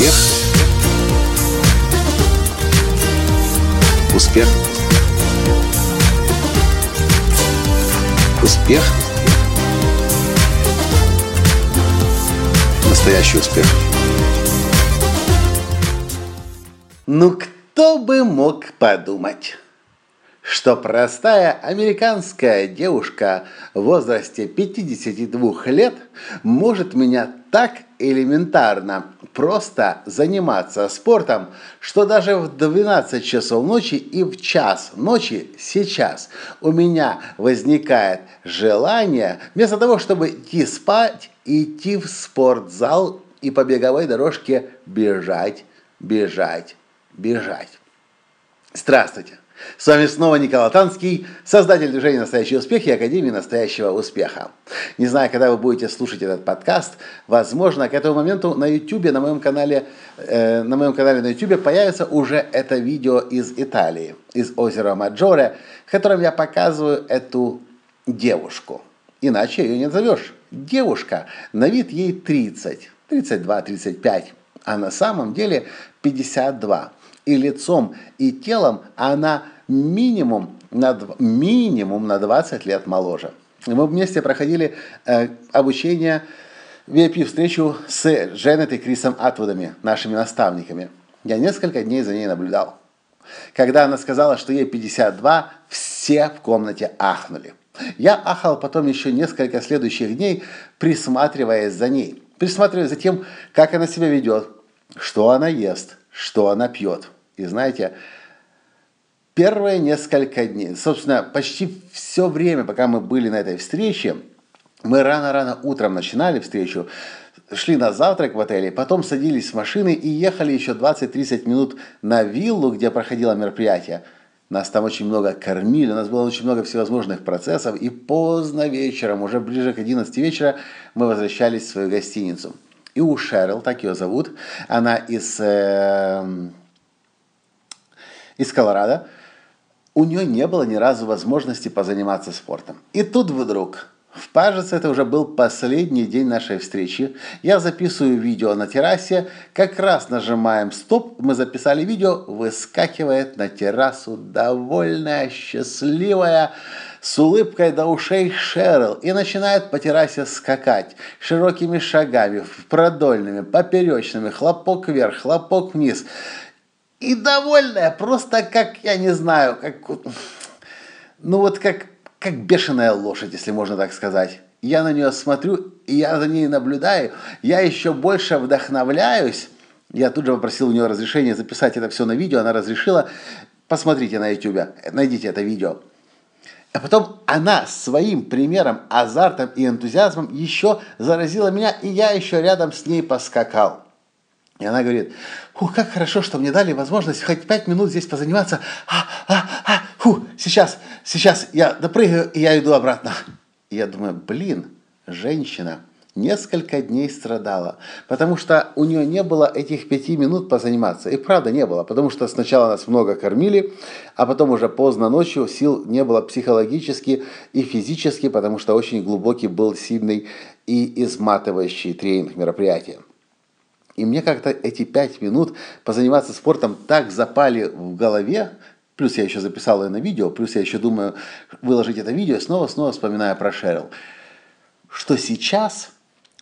Успех. Успех. Успех. Настоящий успех. Ну кто бы мог подумать, что простая американская девушка в возрасте 52 лет может меня так элементарно просто заниматься спортом, что даже в 12 часов ночи и в час ночи сейчас у меня возникает желание, вместо того, чтобы идти спать, идти в спортзал и по беговой дорожке бежать, бежать, бежать. Здравствуйте! С вами снова Николай Танский, создатель движения «Настоящий успех» и Академии «Настоящего успеха». Не знаю, когда вы будете слушать этот подкаст, возможно, к этому моменту на YouTube, на моем канале, э, на моем канале на YouTube появится уже это видео из Италии, из озера Маджоре, в котором я показываю эту девушку. Иначе ее не назовешь. Девушка, на вид ей 30, 32-35, а на самом деле 52 и лицом, и телом она минимум на, минимум на 20 лет моложе. Мы вместе проходили э, обучение, VIP-встречу с Дженнет и Крисом Атвудами, нашими наставниками. Я несколько дней за ней наблюдал. Когда она сказала, что ей 52, все в комнате ахнули. Я ахал потом еще несколько следующих дней, присматриваясь за ней, присматриваясь за тем, как она себя ведет, что она ест, что она пьет. И знаете, первые несколько дней, собственно, почти все время, пока мы были на этой встрече, мы рано-рано утром начинали встречу, шли на завтрак в отеле, потом садились в машины и ехали еще 20-30 минут на виллу, где проходило мероприятие. Нас там очень много кормили, у нас было очень много всевозможных процессов, и поздно вечером, уже ближе к 11 вечера, мы возвращались в свою гостиницу. И у Шерил, так ее зовут, она из, э, из Колорадо, у нее не было ни разу возможности позаниматься спортом. И тут вдруг, кажется, это уже был последний день нашей встречи, я записываю видео на террасе, как раз нажимаем стоп, мы записали видео, выскакивает на террасу довольная, счастливая, с улыбкой до ушей Шерл и начинает по террасе скакать широкими шагами, продольными, поперечными, хлопок вверх, хлопок вниз. И довольная, просто как, я не знаю, как, ну вот как, как бешеная лошадь, если можно так сказать. Я на нее смотрю, и я за ней наблюдаю, я еще больше вдохновляюсь. Я тут же попросил у нее разрешения записать это все на видео, она разрешила. Посмотрите на YouTube, найдите это видео. А потом она своим примером, азартом и энтузиазмом еще заразила меня, и я еще рядом с ней поскакал. И она говорит, фу, как хорошо, что мне дали возможность хоть пять минут здесь позаниматься. А, а, а, фу, сейчас, сейчас я допрыгаю, и я иду обратно. И я думаю, блин, женщина несколько дней страдала, потому что у нее не было этих пяти минут позаниматься. И правда не было, потому что сначала нас много кормили, а потом уже поздно ночью сил не было психологически и физически, потому что очень глубокий был сильный и изматывающий тренинг мероприятия. И мне как-то эти пять минут позаниматься спортом так запали в голове, плюс я еще записал ее на видео, плюс я еще думаю выложить это видео, снова-снова вспоминая про Шерил, что сейчас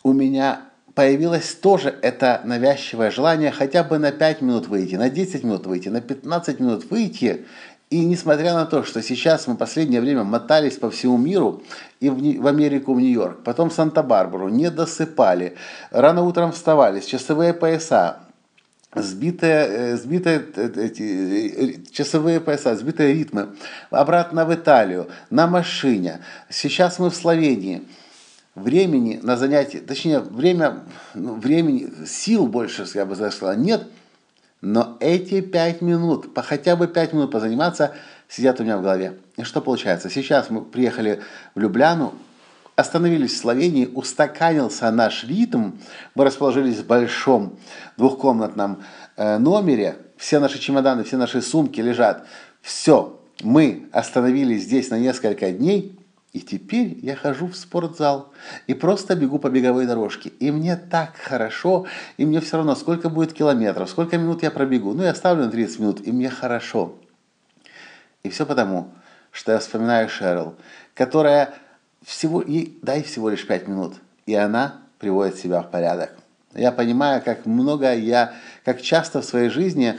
у меня появилось тоже это навязчивое желание хотя бы на 5 минут выйти, на 10 минут выйти, на 15 минут выйти и несмотря на то, что сейчас мы последнее время мотались по всему миру, и в, Америку, в Нью-Йорк, потом в Санта-Барбару, не досыпали, рано утром вставали, часовые пояса, сбитые, э, сбитые э, эти, э, часовые пояса, сбитые ритмы, обратно в Италию, на машине. Сейчас мы в Словении. Времени на занятия, точнее, время, ну, времени, сил больше, я бы сказал, нет – но эти пять минут, по хотя бы пять минут позаниматься, сидят у меня в голове. И что получается? Сейчас мы приехали в Любляну, остановились в Словении, устаканился наш ритм, мы расположились в большом двухкомнатном э, номере, все наши чемоданы, все наши сумки лежат. Все, мы остановились здесь на несколько дней, И теперь я хожу в спортзал и просто бегу по беговой дорожке. И мне так хорошо, и мне все равно, сколько будет километров, сколько минут я пробегу. Ну, я ставлю на 30 минут, и мне хорошо. И все потому, что я вспоминаю Шерл, которая всего, ей дай всего лишь 5 минут, и она приводит себя в порядок. Я понимаю, как много я, как часто в своей жизни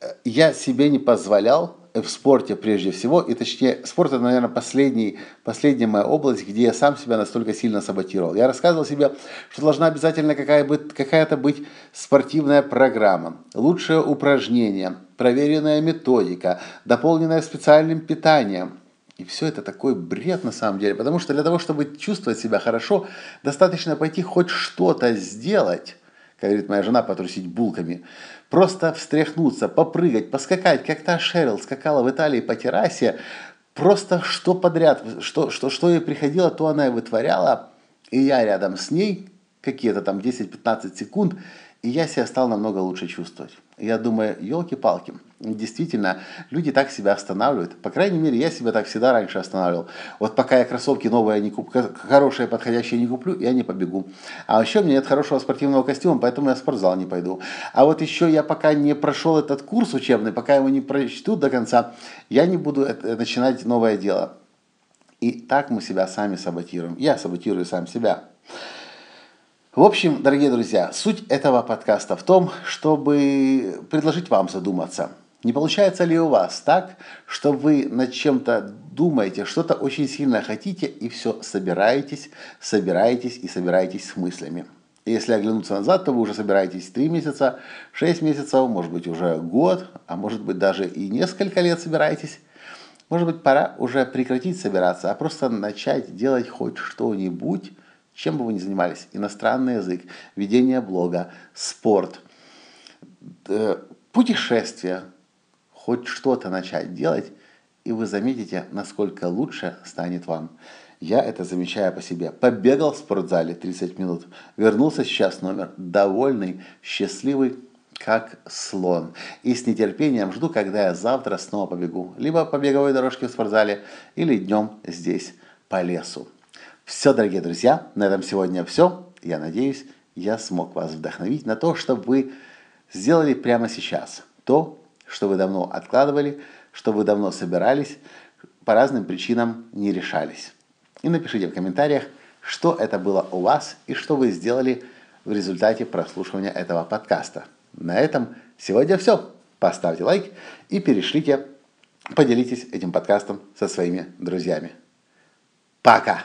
э, я себе не позволял в спорте прежде всего, и точнее, спорт это, наверное, последний, последняя моя область, где я сам себя настолько сильно саботировал. Я рассказывал себе, что должна обязательно какая быть, какая-то быть спортивная программа, лучшее упражнение, проверенная методика, дополненная специальным питанием. И все это такой бред на самом деле, потому что для того, чтобы чувствовать себя хорошо, достаточно пойти хоть что-то сделать, как говорит моя жена, потрусить булками, просто встряхнуться, попрыгать, поскакать, как та Шерил скакала в Италии по террасе, просто что подряд, что, что, что ей приходило, то она и вытворяла, и я рядом с ней, какие-то там 10-15 секунд, и я себя стал намного лучше чувствовать. Я думаю, елки-палки, действительно, люди так себя останавливают. По крайней мере, я себя так всегда раньше останавливал. Вот пока я кроссовки новые не куплю, хорошие, подходящие не куплю, я не побегу. А еще у меня нет хорошего спортивного костюма, поэтому я в спортзал не пойду. А вот еще я пока не прошел этот курс учебный, пока его не прочту до конца, я не буду начинать новое дело. И так мы себя сами саботируем. Я саботирую сам себя. В общем, дорогие друзья, суть этого подкаста в том, чтобы предложить вам задуматься. Не получается ли у вас так, что вы над чем-то думаете, что-то очень сильно хотите и все собираетесь, собираетесь и собираетесь с мыслями. И если оглянуться назад, то вы уже собираетесь 3 месяца, 6 месяцев, может быть уже год, а может быть даже и несколько лет собираетесь. Может быть пора уже прекратить собираться, а просто начать делать хоть что-нибудь, чем бы вы ни занимались, иностранный язык, ведение блога, спорт, э, путешествия, хоть что-то начать делать, и вы заметите, насколько лучше станет вам. Я это замечаю по себе. Побегал в спортзале 30 минут, вернулся сейчас номер, довольный, счастливый, как слон. И с нетерпением жду, когда я завтра снова побегу. Либо по беговой дорожке в спортзале, или днем здесь по лесу. Все, дорогие друзья, на этом сегодня все. Я надеюсь, я смог вас вдохновить на то, чтобы вы сделали прямо сейчас то, что вы давно откладывали, что вы давно собирались, по разным причинам не решались. И напишите в комментариях, что это было у вас и что вы сделали в результате прослушивания этого подкаста. На этом сегодня все. Поставьте лайк и перешлите, поделитесь этим подкастом со своими друзьями. Пока!